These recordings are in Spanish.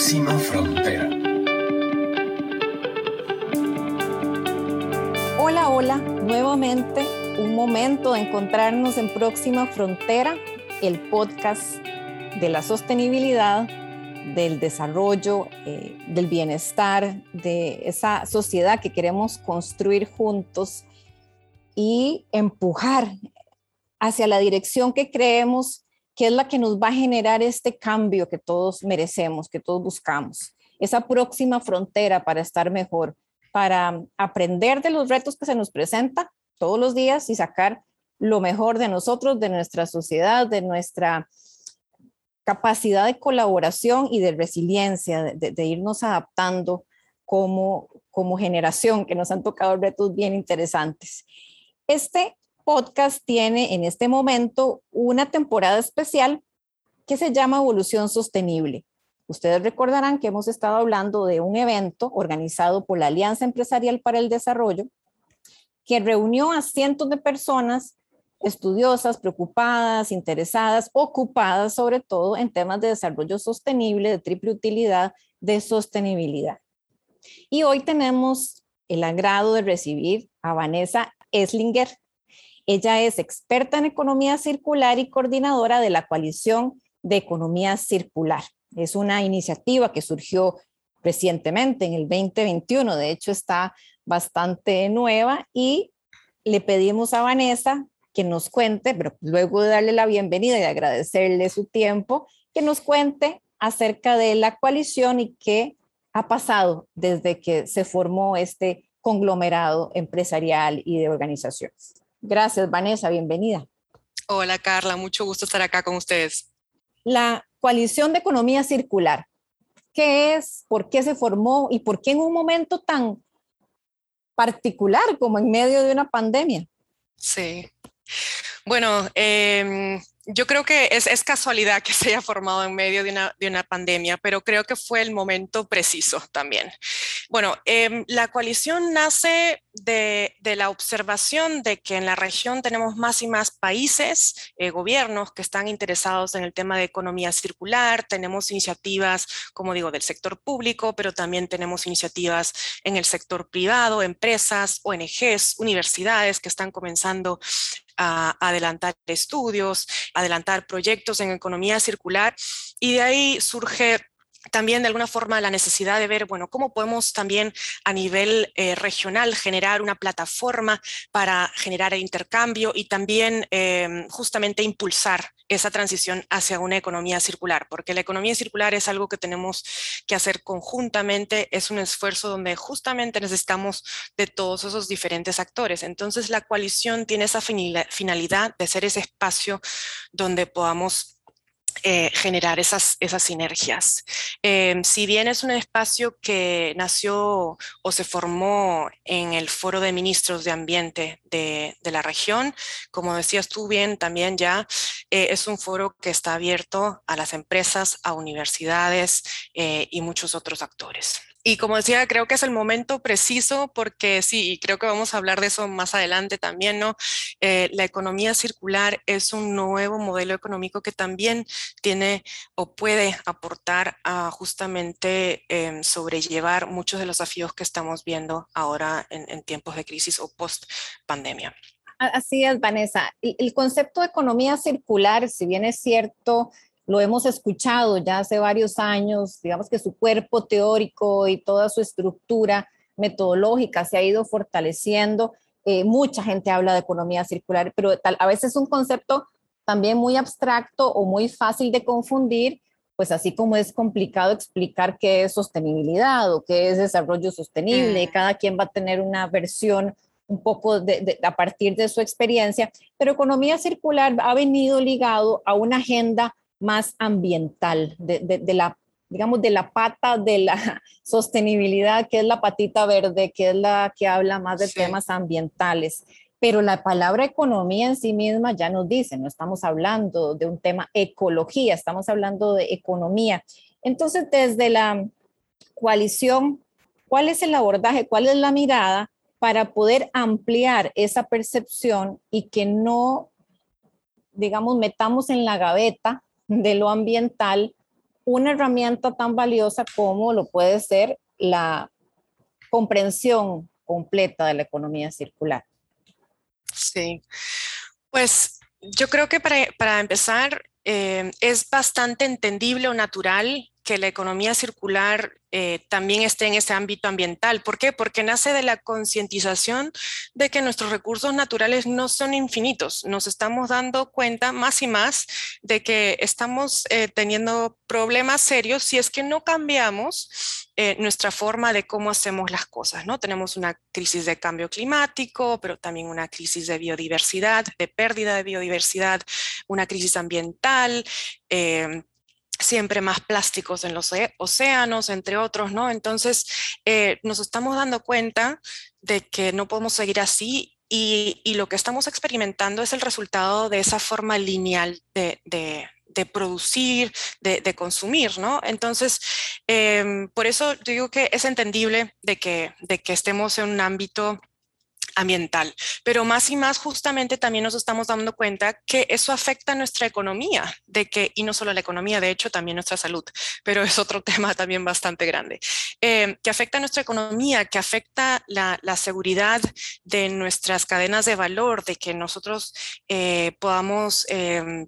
Próxima Frontera. Hola, hola, nuevamente un momento de encontrarnos en Próxima Frontera, el podcast de la sostenibilidad, del desarrollo, eh, del bienestar, de esa sociedad que queremos construir juntos y empujar hacia la dirección que creemos que es la que nos va a generar este cambio que todos merecemos, que todos buscamos, esa próxima frontera para estar mejor, para aprender de los retos que se nos presenta todos los días y sacar lo mejor de nosotros, de nuestra sociedad, de nuestra capacidad de colaboración y de resiliencia, de, de irnos adaptando como, como generación, que nos han tocado retos bien interesantes. Este podcast tiene en este momento una temporada especial que se llama Evolución Sostenible. Ustedes recordarán que hemos estado hablando de un evento organizado por la Alianza Empresarial para el Desarrollo que reunió a cientos de personas estudiosas, preocupadas, interesadas, ocupadas sobre todo en temas de desarrollo sostenible, de triple utilidad, de sostenibilidad. Y hoy tenemos el agrado de recibir a Vanessa Eslinger. Ella es experta en economía circular y coordinadora de la coalición de economía circular. Es una iniciativa que surgió recientemente en el 2021, de hecho está bastante nueva y le pedimos a Vanessa que nos cuente, pero luego de darle la bienvenida y agradecerle su tiempo, que nos cuente acerca de la coalición y qué ha pasado desde que se formó este conglomerado empresarial y de organizaciones. Gracias, Vanessa, bienvenida. Hola, Carla, mucho gusto estar acá con ustedes. La coalición de economía circular, ¿qué es? ¿Por qué se formó? ¿Y por qué en un momento tan particular como en medio de una pandemia? Sí. Bueno, eh, yo creo que es, casualidad que se haya formado en medio de una, de una, pandemia, pero creo que fue el momento preciso también. Bueno, eh, la coalición nace de, de, la observación de que en la región tenemos más y más países, eh, gobiernos que están interesados en el tema de economía circular, tenemos iniciativas, como digo, del sector público, pero también tenemos iniciativas en el sector privado, empresas, ONGs, universidades que están comenzando adelantar estudios, adelantar proyectos en economía circular y de ahí surge también de alguna forma la necesidad de ver, bueno, cómo podemos también a nivel eh, regional generar una plataforma para generar el intercambio y también eh, justamente impulsar esa transición hacia una economía circular, porque la economía circular es algo que tenemos que hacer conjuntamente, es un esfuerzo donde justamente necesitamos de todos esos diferentes actores. Entonces la coalición tiene esa finalidad de ser ese espacio donde podamos eh, generar esas, esas sinergias. Eh, si bien es un espacio que nació o se formó en el Foro de Ministros de Ambiente de, de la región, como decías tú bien, también ya eh, es un foro que está abierto a las empresas, a universidades eh, y muchos otros actores. Y como decía, creo que es el momento preciso porque sí, y creo que vamos a hablar de eso más adelante también, ¿no? Eh, la economía circular es un nuevo modelo económico que también tiene o puede aportar a justamente eh, sobrellevar muchos de los desafíos que estamos viendo ahora en, en tiempos de crisis o post pandemia. Así es, Vanessa. El concepto de economía circular, si bien es cierto, lo hemos escuchado ya hace varios años, digamos que su cuerpo teórico y toda su estructura metodológica se ha ido fortaleciendo. Eh, mucha gente habla de economía circular, pero tal, a veces es un concepto también muy abstracto o muy fácil de confundir, pues así como es complicado explicar qué es sostenibilidad o qué es desarrollo sostenible, mm. cada quien va a tener una versión un poco de, de, a partir de su experiencia, pero economía circular ha venido ligado a una agenda más ambiental, de, de, de, la, digamos, de la pata de la sostenibilidad, que es la patita verde, que es la que habla más de sí. temas ambientales. Pero la palabra economía en sí misma ya nos dice, no estamos hablando de un tema ecología, estamos hablando de economía. Entonces, desde la coalición, ¿cuál es el abordaje? ¿Cuál es la mirada para poder ampliar esa percepción y que no, digamos, metamos en la gaveta de lo ambiental una herramienta tan valiosa como lo puede ser la comprensión completa de la economía circular. Sí, pues yo creo que para, empezar eh, es bastante entendible o natural que la economía circular eh, también esté en ese ámbito ambiental. ¿Por qué? Porque nace de la concientización de que nuestros recursos naturales no son infinitos. Nos estamos dando cuenta más y más de que estamos eh, teniendo problemas serios si es que no cambiamos eh, nuestra forma de cómo hacemos las cosas. ¿no? Tenemos una crisis de cambio climático, pero también una crisis de biodiversidad, de pérdida de biodiversidad, una crisis ambiental siempre más plásticos en los océanos, entre otros, ¿no? Entonces, eh, nos estamos dando cuenta de que no podemos seguir así y, lo que estamos experimentando es el resultado de esa forma lineal de, producir, de, consumir, ¿no? Entonces, em, por eso digo que es entendible de que, de que estemos en un ámbito ambiental. Pero más y más justamente también nos estamos dando cuenta que eso afecta a nuestra economía, de que, y no solo la economía, de hecho también nuestra salud, pero es otro tema también bastante grande, eh, que afecta a nuestra economía, que afecta la, seguridad de nuestras cadenas de valor, de que nosotros eh, podamos... Em,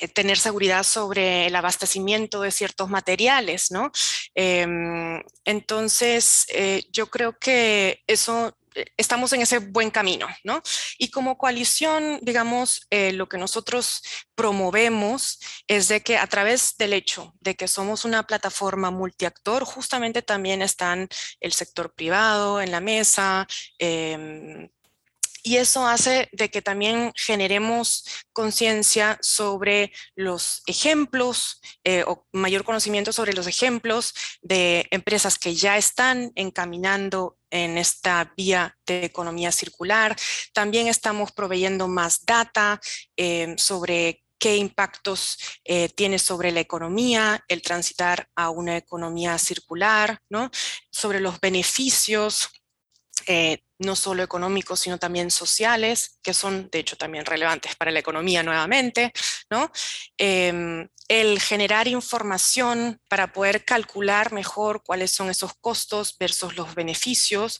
eh, tener seguridad sobre el abastecimiento de ciertos materiales, ¿no? Em, entonces, yo creo que eso eh, estamos en ese buen camino, ¿no? Y como coalición, digamos, eh, lo que nosotros promovemos es de que a través del hecho de que somos una plataforma multiactor, justamente también están el sector privado en la mesa, em, y eso hace de que también generemos conciencia sobre los ejemplos eh, o mayor conocimiento sobre los ejemplos de empresas que ya están encaminando en esta vía de economía circular. También estamos proveyendo más data eh, sobre qué impactos eh, tiene sobre la economía el transitar a una economía circular, ¿no? sobre los beneficios no solo económicos, sino también sociales, que son de hecho también relevantes para la economía nuevamente, ¿no? Em, el generar información para poder calcular mejor cuáles son esos costos versus los beneficios.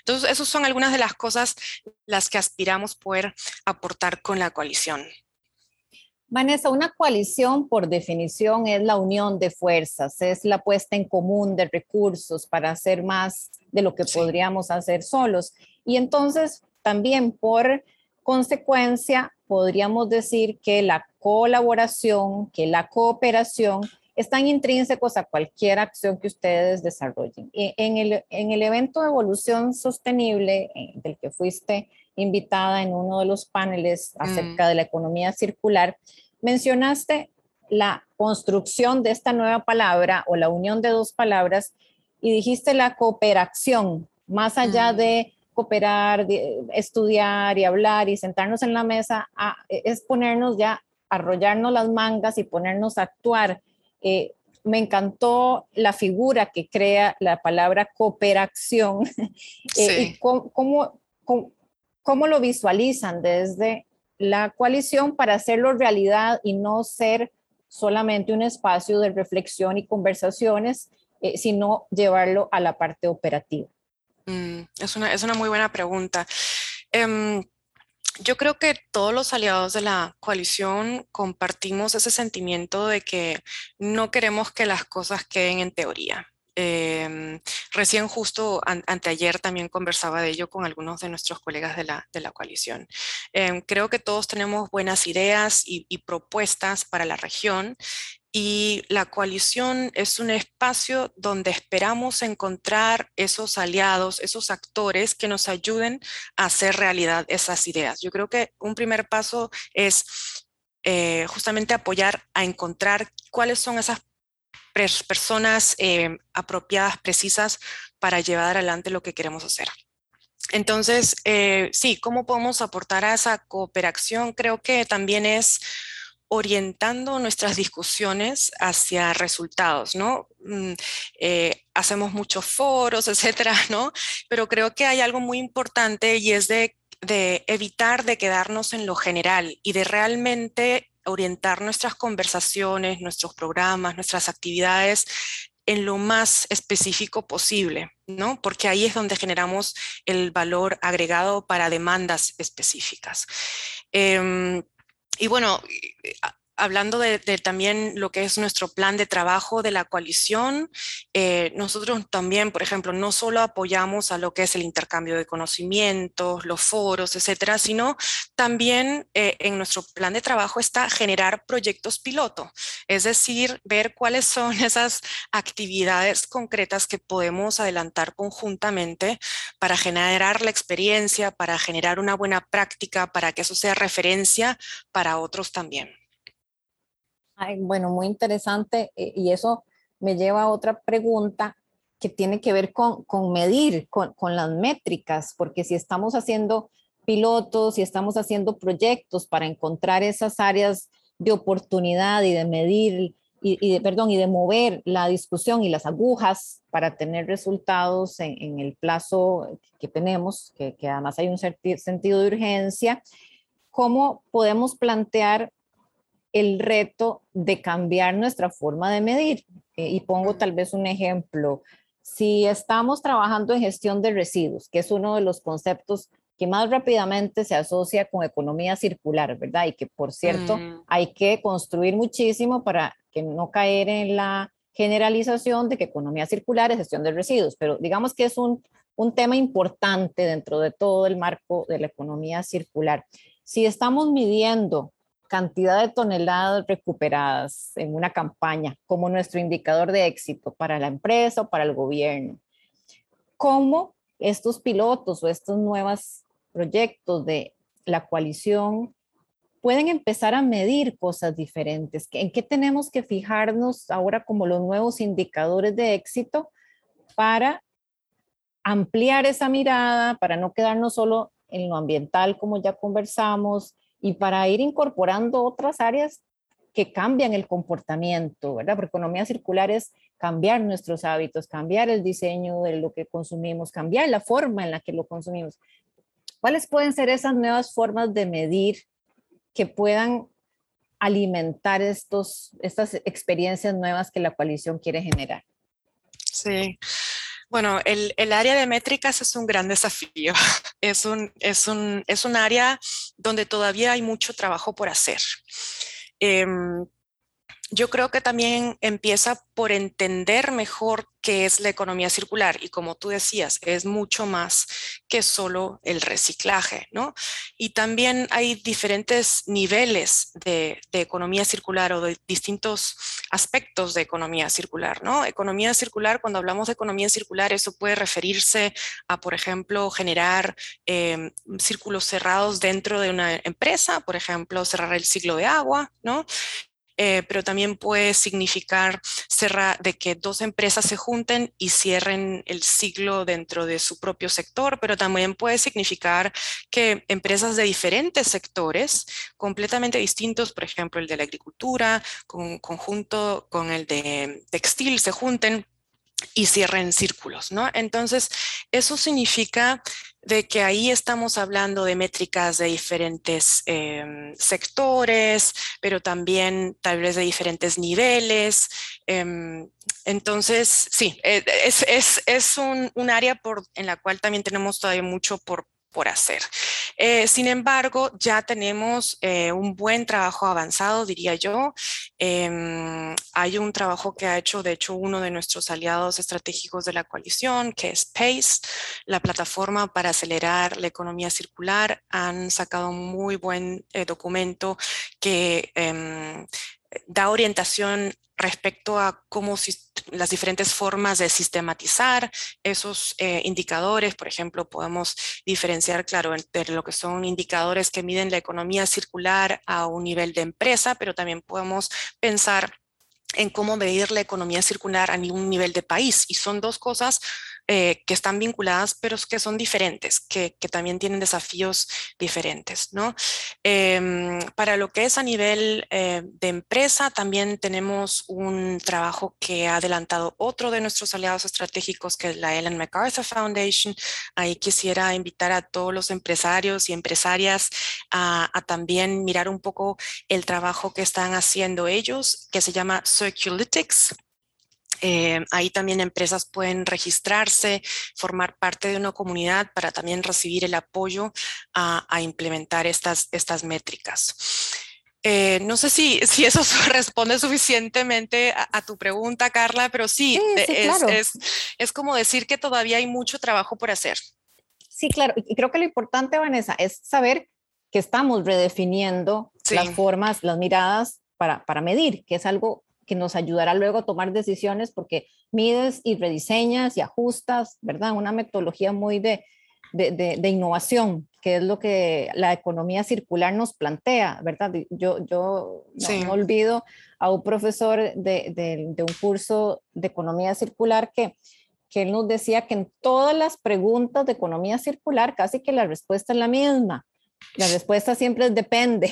Entonces, esas son algunas de las cosas las que aspiramos poder aportar con la coalición. Vanessa, una coalición por definición es la unión de fuerzas, es la puesta en común de recursos para hacer más de lo que podríamos hacer solos. Y entonces también por consecuencia podríamos decir que la colaboración, que la cooperación están intrínsecos a cualquier acción que ustedes desarrollen. En el, en el evento de evolución sostenible eh, del que fuiste invitada en uno de los paneles acerca mm. de la economía circular, mencionaste la construcción de esta nueva palabra o la unión de dos palabras y dijiste la cooperación, más allá mm. de cooperar, estudiar y hablar y sentarnos en la mesa, es ponernos ya, arrollarnos las mangas y ponernos a actuar. Eh, me encantó la figura que crea la palabra cooperación eh, y cómo, cómo, lo visualizan desde la coalición para hacerlo realidad y no ser solamente un espacio de reflexión y conversaciones, eh, sino llevarlo a la parte operativa? Mm, es, una, es, una, muy buena pregunta. Em, yo creo que todos los aliados de la coalición compartimos ese sentimiento de que no queremos que las cosas queden en teoría. Em, recién justo anteayer también conversaba de ello con algunos de nuestros colegas de la, de la coalición. Em, creo que todos tenemos buenas ideas y, propuestas para la región y la coalición es un espacio donde esperamos encontrar esos aliados, esos actores que nos ayuden a hacer realidad esas ideas. Yo creo que un primer paso es eh, justamente apoyar a encontrar cuáles son esas personas eh, apropiadas, precisas para llevar adelante lo que queremos hacer. Entonces, eh, sí, ¿cómo podemos aportar a esa cooperación? Creo que también es orientando nuestras discusiones hacia resultados, ¿no? Mm, eh, hacemos muchos foros, etcétera, ¿no? Pero creo que hay algo muy importante y es de, de evitar de quedarnos en lo general y de realmente orientar nuestras conversaciones, nuestros programas, nuestras actividades en lo más específico posible, ¿no? Porque ahí es donde generamos el valor agregado para demandas específicas. Em, y bueno, hablando de, también lo que es nuestro plan de trabajo de la coalición, eh, nosotros también, por ejemplo, no solo apoyamos a lo que es el intercambio de conocimientos, los foros, etcétera, sino también eh, en nuestro plan de trabajo está generar proyectos piloto, es decir, ver cuáles son esas actividades concretas que podemos adelantar conjuntamente para generar la experiencia, para generar una buena práctica, para que eso sea referencia para otros también bueno, muy interesante eh, y eso me lleva a otra pregunta que tiene que ver con, medir, con, las métricas, porque si estamos haciendo pilotos, si estamos haciendo proyectos para encontrar esas áreas de oportunidad y de medir y, de, perdón, y de mover la discusión y las agujas para tener resultados en, el plazo que tenemos, que, que, además hay un sentido de urgencia, ¿cómo podemos plantear el reto de cambiar nuestra forma de medir. Eh, y pongo tal vez un ejemplo. Si estamos trabajando en gestión de residuos, que es uno de los conceptos que más rápidamente se asocia con economía circular, ¿verdad? Y que, por cierto, mm. hay que construir muchísimo para que no caer en la generalización de que economía circular es gestión de residuos, pero digamos que es un, un tema importante dentro de todo el marco de la economía circular. Si estamos midiendo cantidad de toneladas recuperadas en una campaña como nuestro indicador de éxito para la empresa o para el gobierno. ¿Cómo estos pilotos o estos nuevos proyectos de la coalición pueden empezar a medir cosas diferentes? ¿En qué tenemos que fijarnos ahora como los nuevos indicadores de éxito para ampliar esa mirada, para no quedarnos solo en lo ambiental como ya conversamos, y para ir incorporando otras áreas que cambian el comportamiento, ¿verdad? Porque economía circular es cambiar nuestros hábitos, cambiar el diseño de lo que consumimos, cambiar la forma en la que lo consumimos. ¿Cuáles pueden ser esas nuevas formas de medir que puedan alimentar estos, estas experiencias nuevas que la coalición quiere generar? Sí, bueno, el, área de métricas es un gran desafío. Es un, es un, es un área donde todavía hay mucho trabajo por hacer. Em, yo creo que también empieza por entender mejor qué es la economía circular y como tú decías, es mucho más que solo el reciclaje, ¿no? Y también hay diferentes niveles de, economía circular o de distintos aspectos de economía circular, ¿no? Economía circular, cuando hablamos de economía circular, eso puede referirse a, por ejemplo, generar em, círculos cerrados dentro de una empresa, por ejemplo, cerrar el ciclo de agua, ¿no? Eh, pero también puede significar cerrar, de que dos empresas se junten y cierren el ciclo dentro de su propio sector, pero también puede significar que empresas de diferentes sectores, completamente distintos, por ejemplo, el de la agricultura, con, conjunto con el de textil, se junten y cierren círculos, ¿no? Entonces, eso significa de que ahí estamos hablando de métricas de diferentes em, sectores, pero también tal vez de diferentes niveles. Em, entonces, sí, e, es, un, un, área por, en la cual también tenemos todavía mucho por, por hacer. Eh, sin embargo, ya tenemos eh, un buen trabajo avanzado, diría yo. Em, hay un trabajo que ha hecho, de hecho, uno de nuestros aliados estratégicos de la coalición, que es PACE, la plataforma para acelerar la economía circular. Han sacado un muy buen eh, documento que em, da orientación respecto a cómo las diferentes formas de sistematizar esos eh, indicadores. Por ejemplo, podemos diferenciar, claro, entre lo que son indicadores que miden la economía circular a un nivel de empresa, pero también podemos pensar en cómo medir la economía circular a un nivel de país. Y son dos cosas eh, que están vinculadas, pero que son diferentes, que, también tienen desafíos diferentes. ¿no? Em, para lo que es a nivel eh, de empresa, también tenemos un trabajo que ha adelantado otro de nuestros aliados estratégicos, que es la Ellen MacArthur Foundation. Ahí quisiera invitar a todos los empresarios y empresarias a, a también mirar un poco el trabajo que están haciendo ellos, que se llama Circulytics eh, ahí también empresas pueden registrarse, formar parte de una comunidad para también recibir el apoyo a, implementar estas, estas métricas. Eh, no sé si, si eso responde suficientemente a, tu pregunta, Carla, pero sí, es, es, es, como decir que todavía hay mucho trabajo por hacer. Sí, claro. Y creo que lo importante, Vanessa, es saber que estamos redefiniendo las formas, las miradas para, para medir, que es algo que nos ayudará luego a tomar decisiones porque mides y rediseñas y ajustas, ¿verdad? Una metodología muy de, de, innovación, que es lo que la economía circular nos plantea, ¿verdad? Yo, yo no, olvido a un profesor de, un curso de economía circular que, que él nos decía que en todas las preguntas de economía circular casi que la respuesta es la misma. La respuesta siempre es depende,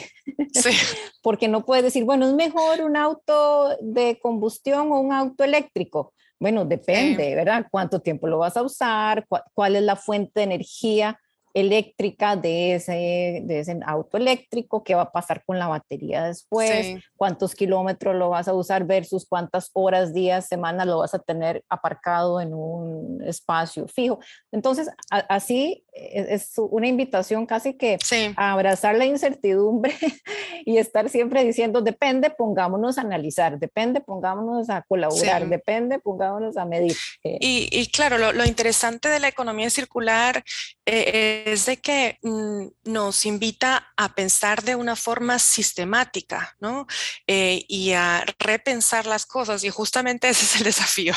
sí. porque no puedes decir, bueno, es mejor un auto de combustión o un auto eléctrico. Bueno, depende, ¿verdad? ¿Cuánto tiempo lo vas a usar? ¿Cuál es la fuente de energía? eléctrica de ese, de ese auto eléctrico, qué va a pasar con la batería después, cuántos kilómetros lo vas a usar versus cuántas horas, días, semanas lo vas a tener aparcado en un espacio fijo. Entonces, así es, una invitación casi que a abrazar la incertidumbre y estar siempre diciendo, depende, pongámonos a analizar, depende, pongámonos a colaborar, depende, pongámonos a medir. Y, y claro, lo, lo, interesante de la economía circular eh, es de que mm, nos invita a pensar de una forma sistemática, ¿no? Eh, y a repensar las cosas, y justamente ese es el desafío.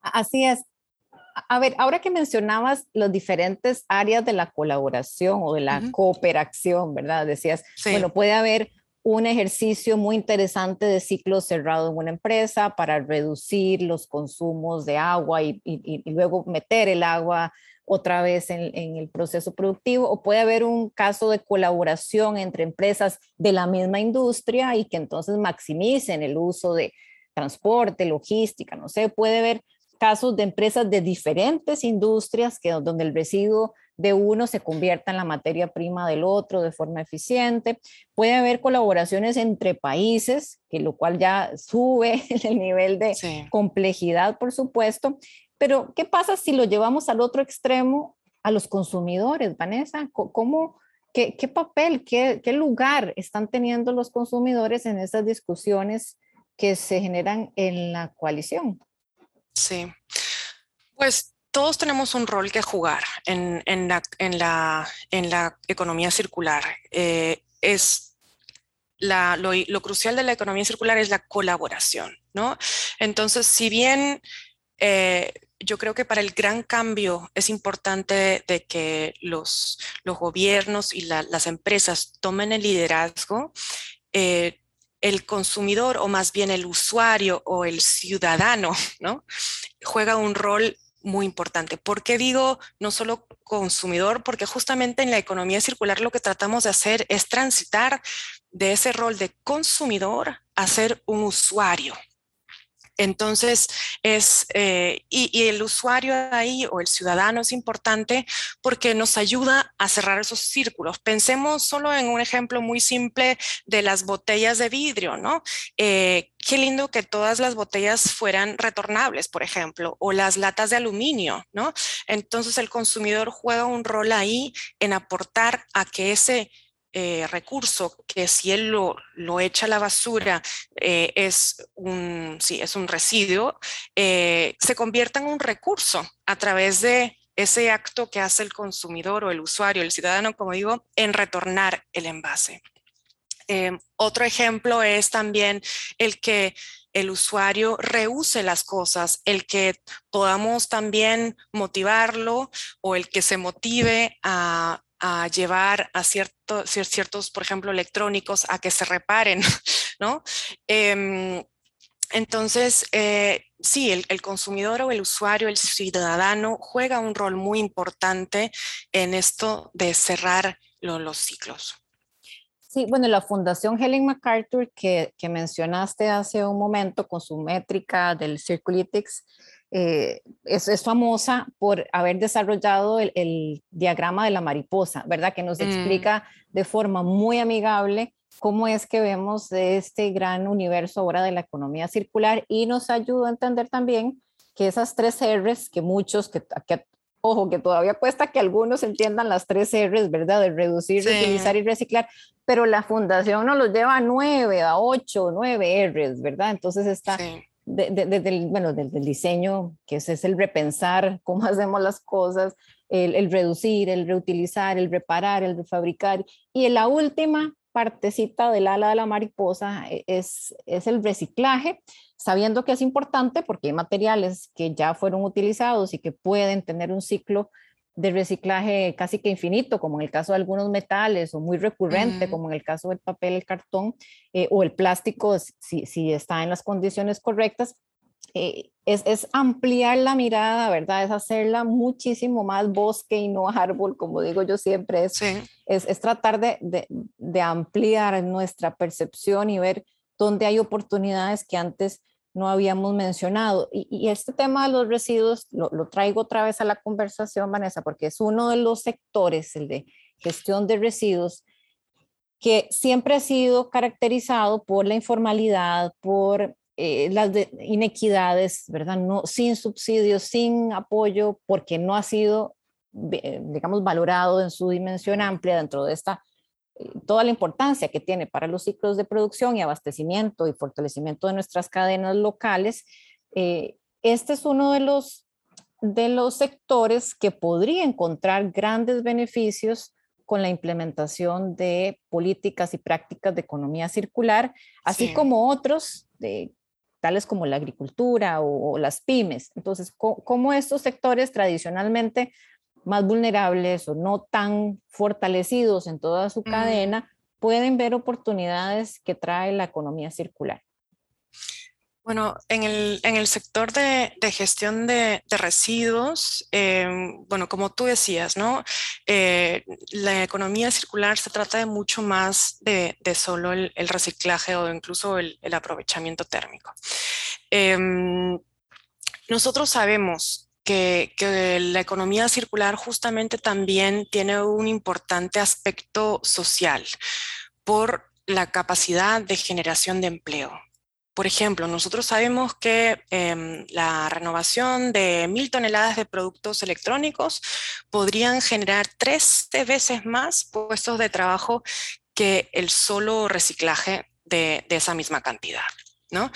Así es. A ver, ahora que mencionabas las diferentes áreas de la colaboración o de la cooperación, ¿verdad? Decías, bueno, puede haber un ejercicio muy interesante de ciclo cerrado en una empresa para reducir los consumos de agua y, y luego meter el agua otra vez en, el proceso productivo o puede haber un caso de colaboración entre empresas de la misma industria y que entonces maximicen el uso de transporte, logística, no sé, puede haber casos de empresas de diferentes industrias que donde el residuo de uno se convierta en la materia prima del otro de forma eficiente. Puede haber colaboraciones entre países, que lo cual ya sube el nivel de complejidad, por supuesto. Pero, ¿qué pasa si lo llevamos al otro extremo, a los consumidores, Vanessa? ¿Cómo, qué, qué papel, qué, qué, lugar están teniendo los consumidores en esas discusiones que se generan en la coalición? Sí, pues todos tenemos un rol que jugar en, la, economía circular. Eh, es la, lo, crucial de la economía circular es la colaboración, ¿no? Entonces, si bien eh, yo creo que para el gran cambio es importante de que los, los gobiernos y las empresas tomen el liderazgo. Eh, el consumidor o más bien el usuario o el ciudadano, ¿no? Juega un rol muy importante. ¿Por qué digo no solo consumidor? Porque justamente en la economía circular lo que tratamos de hacer es transitar de ese rol de consumidor a ser un usuario, entonces, es, eh, y, el usuario ahí o el ciudadano es importante porque nos ayuda a cerrar esos círculos. Pensemos solo en un ejemplo muy simple de las botellas de vidrio, ¿no? Eh, qué lindo que todas las botellas fueran retornables, por ejemplo, o las latas de aluminio, ¿no? Entonces, el consumidor juega un rol ahí en aportar a que ese eh, recurso que si él lo, lo echa a la basura eh, es, un, sí, es un residuo, eh, se convierta en un recurso a través de ese acto que hace el consumidor o el usuario, el ciudadano, como digo, en retornar el envase. otro ejemplo es también el que el usuario reuse las cosas, el que podamos también motivarlo o el que se motive a a llevar a ciertos, ciertos, por ejemplo, electrónicos a que se reparen, ¿no? Em, entonces, eh, sí, el, consumidor o el usuario, el ciudadano, juega un rol muy importante en esto de cerrar los ciclos. Sí, bueno, la Fundación Helen MacArthur que, mencionaste hace un momento con su métrica del Circulitics, eh, es, famosa por haber desarrollado el, diagrama de la mariposa, ¿verdad? Que nos mm. explica de forma muy amigable cómo es que vemos este gran universo ahora de la economía circular y nos ayuda a entender también que esas tres R's que muchos, que, ojo, que todavía cuesta que algunos entiendan las tres R's, ¿verdad? De reducir, reutilizar y reciclar, pero la fundación nos los lleva a nueve, a ocho, nueve R's, ¿verdad? Entonces está desde el, bueno, desde el diseño, que ese es el repensar cómo hacemos las cosas, el, reducir, el reutilizar, el reparar, el refabricar, y la última partecita del ala de la mariposa e, es, es el reciclaje, sabiendo que es importante porque hay materiales que ya fueron utilizados y que pueden tener un ciclo de reciclaje casi que infinito, como en el caso de algunos metales, o muy recurrente, como en el caso del papel, el cartón, eh, o el plástico, si, si, está en las condiciones correctas, eh, es, es, ampliar la mirada, ¿verdad? Es hacerla muchísimo más bosque y no árbol, como digo yo siempre, es, es, es, tratar de, de, de ampliar nuestra percepción y ver dónde hay oportunidades que antes no habíamos mencionado. Y, este tema de los residuos lo, traigo otra vez a la conversación, Vanessa, porque es uno de los sectores, el de gestión de residuos, que siempre ha sido caracterizado por la informalidad, por eh, las inequidades, ¿verdad? No, sin subsidios, sin apoyo, porque no ha sido, eh, digamos, valorado en su dimensión amplia dentro de esta toda la importancia que tiene para los ciclos de producción y abastecimiento y fortalecimiento de nuestras cadenas locales, eh, este es uno de los, de los sectores que podría encontrar grandes beneficios con la implementación de políticas y prácticas de economía circular, así como otros, de, tales como la agricultura o, o las pymes. Entonces, ¿cómo estos sectores tradicionalmente más vulnerables o no tan fortalecidos en toda su cadena pueden ver oportunidades que trae la economía circular. Bueno, en el, en el sector de, de gestión de, de residuos, em, bueno, como tú decías, ¿no? Eh, la economía circular se trata de mucho más de, de solo el, el, reciclaje o incluso el, el aprovechamiento térmico. Em, nosotros sabemos que, la economía circular justamente también tiene un importante aspecto social por la capacidad de generación de empleo. Por ejemplo, nosotros sabemos que em, la renovación de mil toneladas de productos electrónicos podrían generar tres veces más puestos de trabajo que el solo reciclaje de esa misma cantidad. ¿No?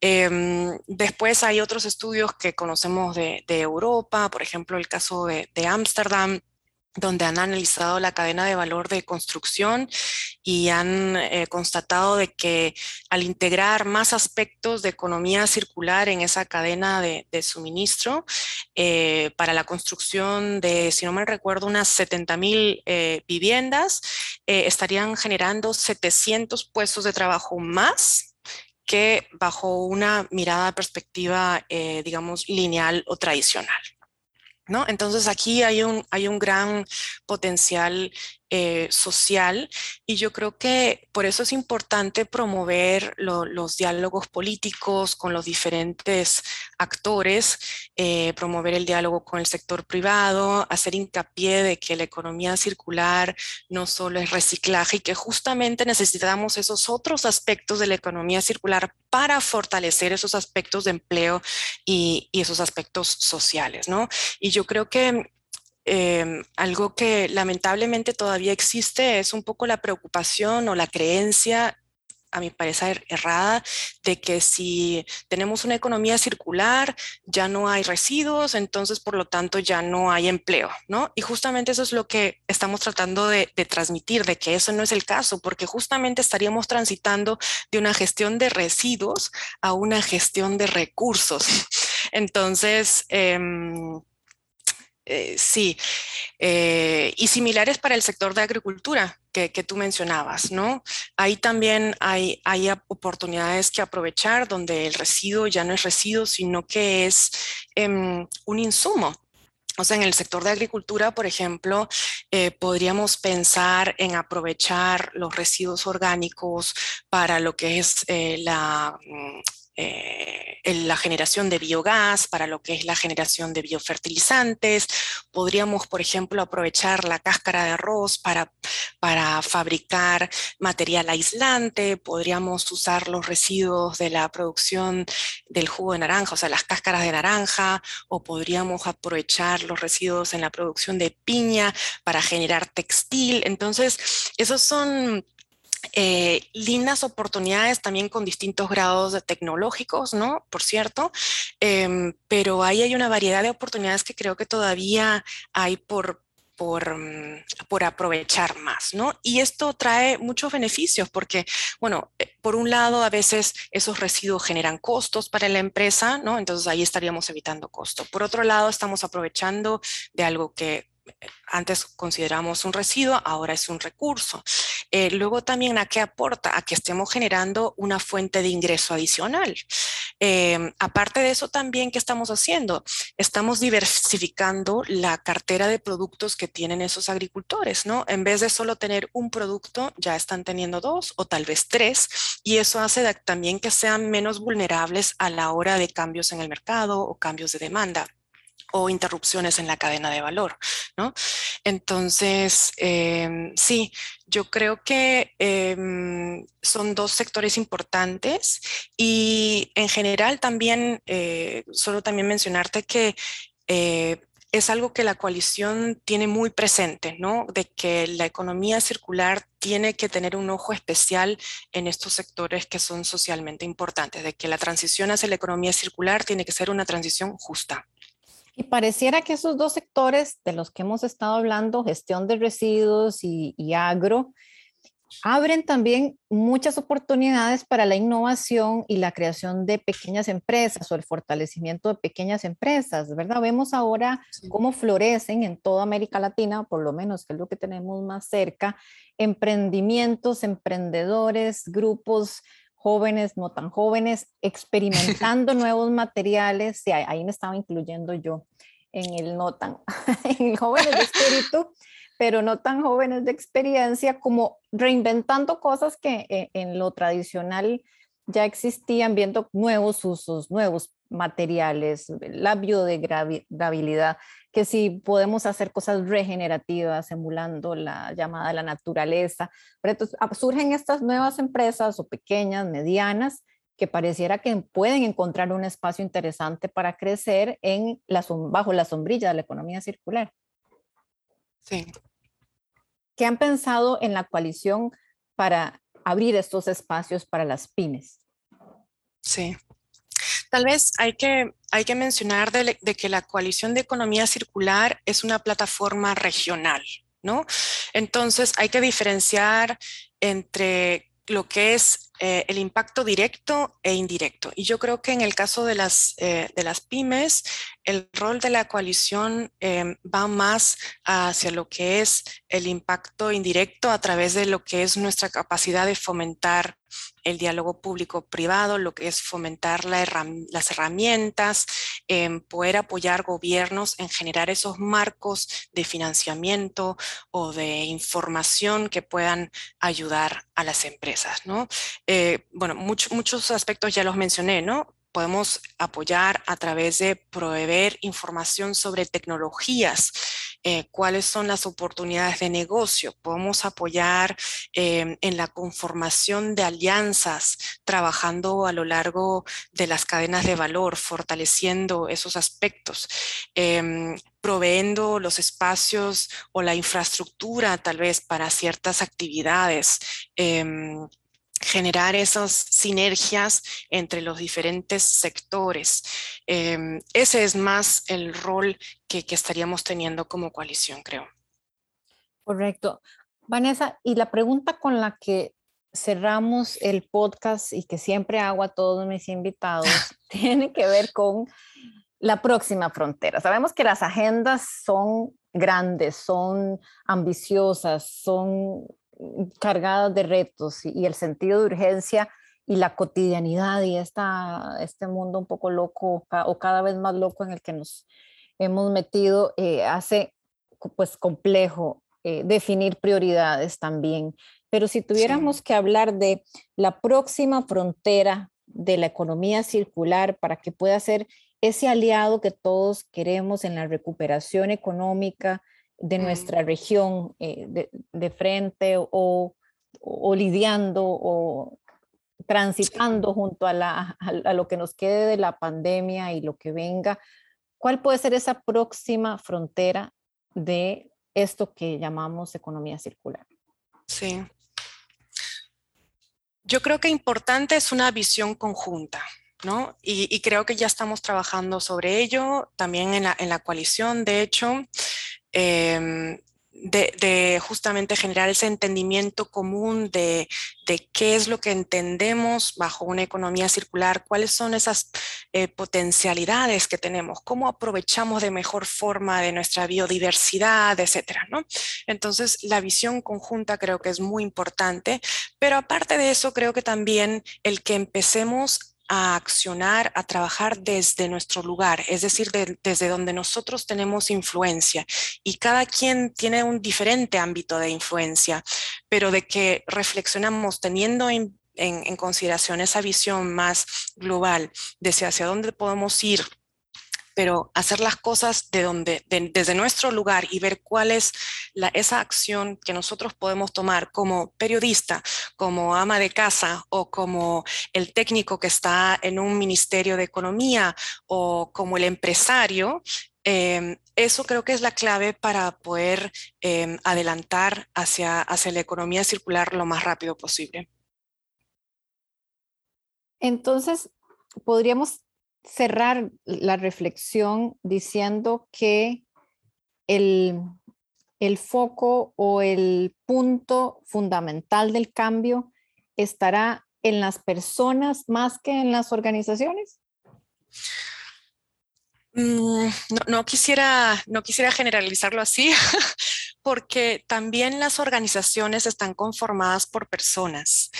Em, después hay otros estudios que conocemos de, Europa, por ejemplo, el caso de Ámsterdam, donde han analizado la cadena de valor de construcción y han eh, constatado de que al integrar más aspectos de economía circular en esa cadena de, suministro, eh, para la construcción de, si no me recuerdo, unas 70 mil eh, viviendas, estarían generando 700 puestos de trabajo más que bajo una mirada perspectiva, eh, digamos, lineal o tradicional. ¿No? Entonces aquí hay un, hay un gran potencial eh, social y yo creo que por eso es importante promover los diálogos políticos con los diferentes actores, eh, promover el diálogo con el sector privado, hacer hincapié de que la economía circular no solo es reciclaje y que justamente necesitamos esos otros aspectos de la economía circular para fortalecer esos aspectos de empleo y, y esos aspectos sociales, ¿no? Y yo creo que Em, algo que lamentablemente todavía existe es un poco la preocupación o la creencia a mi parecer errada, de que si tenemos una economía circular, ya no hay residuos, entonces por lo tanto ya no hay empleo, ¿no? Y justamente eso es lo que estamos tratando de, de transmitir, de que eso no es el caso, porque justamente estaríamos transitando de una gestión de residuos a una gestión de recursos. Entonces, eh, eh, sí, eh, y similares para el sector de agricultura que, tú mencionabas, ¿no? Ahí también hay, hay oportunidades que aprovechar donde el residuo ya no es residuo, sino que es em, un insumo o sea, en el sector de agricultura, por ejemplo, eh, podríamos pensar en aprovechar los residuos orgánicos para lo que es la eh, la generación de biogás, para lo que es la generación de biofertilizantes. Podríamos, por ejemplo, aprovechar la cáscara de arroz para, para fabricar material aislante. Podríamos usar los residuos de la producción del jugo de naranja, o sea, las cáscaras de naranja, o podríamos aprovechar los residuos en la producción de piña para generar textil. Entonces, esos son eh, lindas oportunidades también con distintos grados de tecnológicos, ¿no? Por cierto, em, pero ahí hay una variedad de oportunidades que creo que todavía hay por, por, mm, por, aprovechar más, ¿no? Y esto trae muchos beneficios porque, bueno, eh, por un lado, a veces esos residuos generan costos para la empresa, ¿no? Entonces ahí estaríamos evitando costos. Por otro lado, estamos aprovechando de algo que antes consideramos un residuo, ahora es un recurso. Eh, luego también a qué aporta, a que estemos generando una fuente de ingreso adicional. Em, aparte de eso también, ¿qué estamos haciendo? Estamos diversificando la cartera de productos que tienen esos agricultores, ¿no? En vez de solo tener un producto, ya están teniendo dos o tal vez tres, y eso hace también que sean menos vulnerables a la hora de cambios en el mercado o cambios de demanda o interrupciones en la cadena de valor, ¿no? Entonces, em, sí, yo creo que em, son dos sectores importantes y en general también, eh, solo también mencionarte que eh, es algo que la coalición tiene muy presente, ¿no? De que la economía circular tiene que tener un ojo especial en estos sectores que son socialmente importantes, de que la transición hacia la economía circular tiene que ser una transición justa. Y pareciera que esos dos sectores de los que hemos estado hablando, gestión de residuos y, agro, abren también muchas oportunidades para la innovación y la creación de pequeñas empresas o el fortalecimiento de pequeñas empresas, ¿verdad? Vemos ahora cómo florecen en toda América Latina, por lo menos que es lo que tenemos más cerca, emprendimientos, emprendedores, grupos jóvenes, no tan jóvenes, experimentando nuevos materiales, sí, ahí me estaba incluyendo yo en el no tan, en jóvenes de espíritu, pero no tan jóvenes de experiencia, como reinventando cosas que eh, en lo tradicional ya existían, viendo nuevos usos, nuevos materiales, la biodegradabilidad, que si podemos hacer cosas regenerativas, emulando la llamada la naturaleza. Pero entonces ah, surgen estas nuevas empresas o pequeñas, medianas, que pareciera que pueden encontrar un espacio interesante para crecer en la, bajo la sombrilla de la economía circular. Sí. ¿Qué han pensado en la coalición para abrir estos espacios para las pymes? Sí. Tal vez hay que, hay que mencionar de, que la coalición de economía circular es una plataforma regional, ¿no? Entonces hay que diferenciar entre lo que es eh, el impacto directo e indirecto. Y yo creo que en el caso de las, eh, de las pymes, el rol de la coalición em, va más hacia lo que es el impacto indirecto a través de lo que es nuestra capacidad de fomentar el diálogo público-privado, lo que es fomentar las herramientas, en poder apoyar gobiernos en generar esos marcos de financiamiento o de información que puedan ayudar a las empresas. ¿no? Eh, bueno, muchos aspectos ya los mencioné, ¿no? Podemos apoyar a través de proveer información sobre tecnologías, eh, cuáles son las oportunidades de negocio. Podemos apoyar em, en la conformación de alianzas, trabajando a lo largo de las cadenas de valor, fortaleciendo esos aspectos em, proveendo los espacios o la infraestructura tal vez para ciertas actividades. Generar esas sinergias entre los diferentes sectores. Em, ese es más el rol que, estaríamos teniendo como coalición, creo. Correcto. Vanessa, y la pregunta con la que cerramos el podcast y que siempre hago a todos mis invitados tiene que ver con la próxima frontera. Sabemos que las agendas son grandes, son ambiciosas, son cargadas de retos y, el sentido de urgencia y la cotidianidad y esta, este mundo un poco loco o cada vez más loco en el que nos hemos metido eh, hace pues complejo eh, definir prioridades también. Pero si tuviéramos que hablar de la próxima frontera de la economía circular para que pueda ser ese aliado que todos queremos en la recuperación económica de nuestra región eh, de, frente o, lidiando o transitando junto a, la, a lo que nos quede de la pandemia y lo que venga, ¿cuál puede ser esa próxima frontera de esto que llamamos economía circular? Sí. Yo creo que importante es una visión conjunta. ¿no? Y, creo que ya estamos trabajando sobre ello, también en la, en la coalición, de hecho, em, de, justamente generar ese entendimiento común de, de, qué es lo que entendemos bajo una economía circular, cuáles son esas eh, potencialidades que tenemos, cómo aprovechamos de mejor forma de nuestra biodiversidad, etcétera, ¿no? Entonces, la visión conjunta creo que es muy importante, pero aparte de eso, creo que también el que empecemos a accionar, a trabajar desde nuestro lugar, es decir, desde donde nosotros tenemos influencia. Y cada quien tiene un diferente ámbito de influencia, pero de que reflexionamos teniendo en, consideración esa visión más global de hacia dónde podemos ir pero hacer las cosas de donde, desde nuestro lugar y ver cuál es esa acción que nosotros podemos tomar como periodista, como ama de casa o como el técnico que está en un ministerio de economía o como el empresario, em, eso creo que es la clave para poder em, adelantar hacia, hacia la economía circular lo más rápido posible. Entonces, podríamos cerrar la reflexión diciendo que el, foco o el punto fundamental del cambio estará en las personas más que en las organizaciones? Mm, no, quisiera, no quisiera generalizarlo así, porque también las organizaciones están conformadas por personas.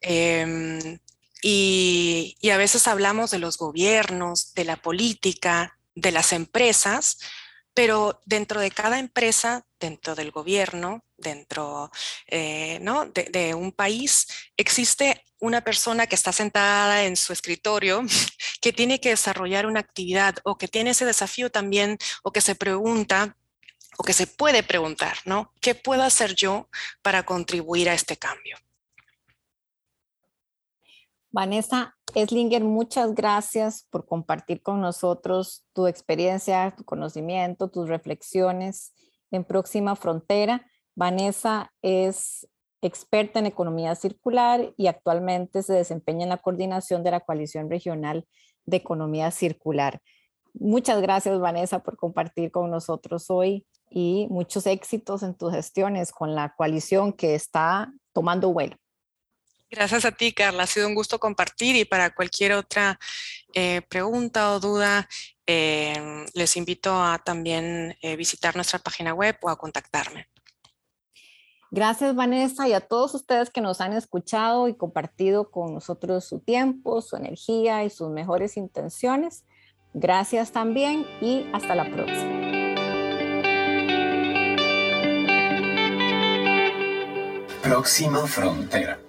Em, y, a veces hablamos de los gobiernos, de la política, de las empresas, pero dentro de cada empresa, dentro del gobierno, dentro eh, de, un país, existe una persona que está sentada en su escritorio que tiene que desarrollar una actividad o que tiene ese desafío también o que se pregunta o que se puede preguntar, ¿no? ¿Qué puedo hacer yo para contribuir a este cambio? Vanessa Eslinger, muchas gracias por compartir con nosotros tu experiencia, tu conocimiento, tus reflexiones en Próxima Frontera. Vanessa es experta en economía circular y actualmente se desempeña en la coordinación de la Coalición Regional de Economía Circular. Muchas gracias, Vanessa, por compartir con nosotros hoy y muchos éxitos en tus gestiones con la coalición que está tomando vuelo. Gracias a ti, Carla. Ha sido un gusto compartir y para cualquier otra eh, pregunta o duda, eh, les invito a también eh, visitar nuestra página web o a contactarme. Gracias, Vanessa, y a todos ustedes que nos han escuchado y compartido con nosotros su tiempo, su energía y sus mejores intenciones. Gracias también y hasta la próxima. Próxima frontera.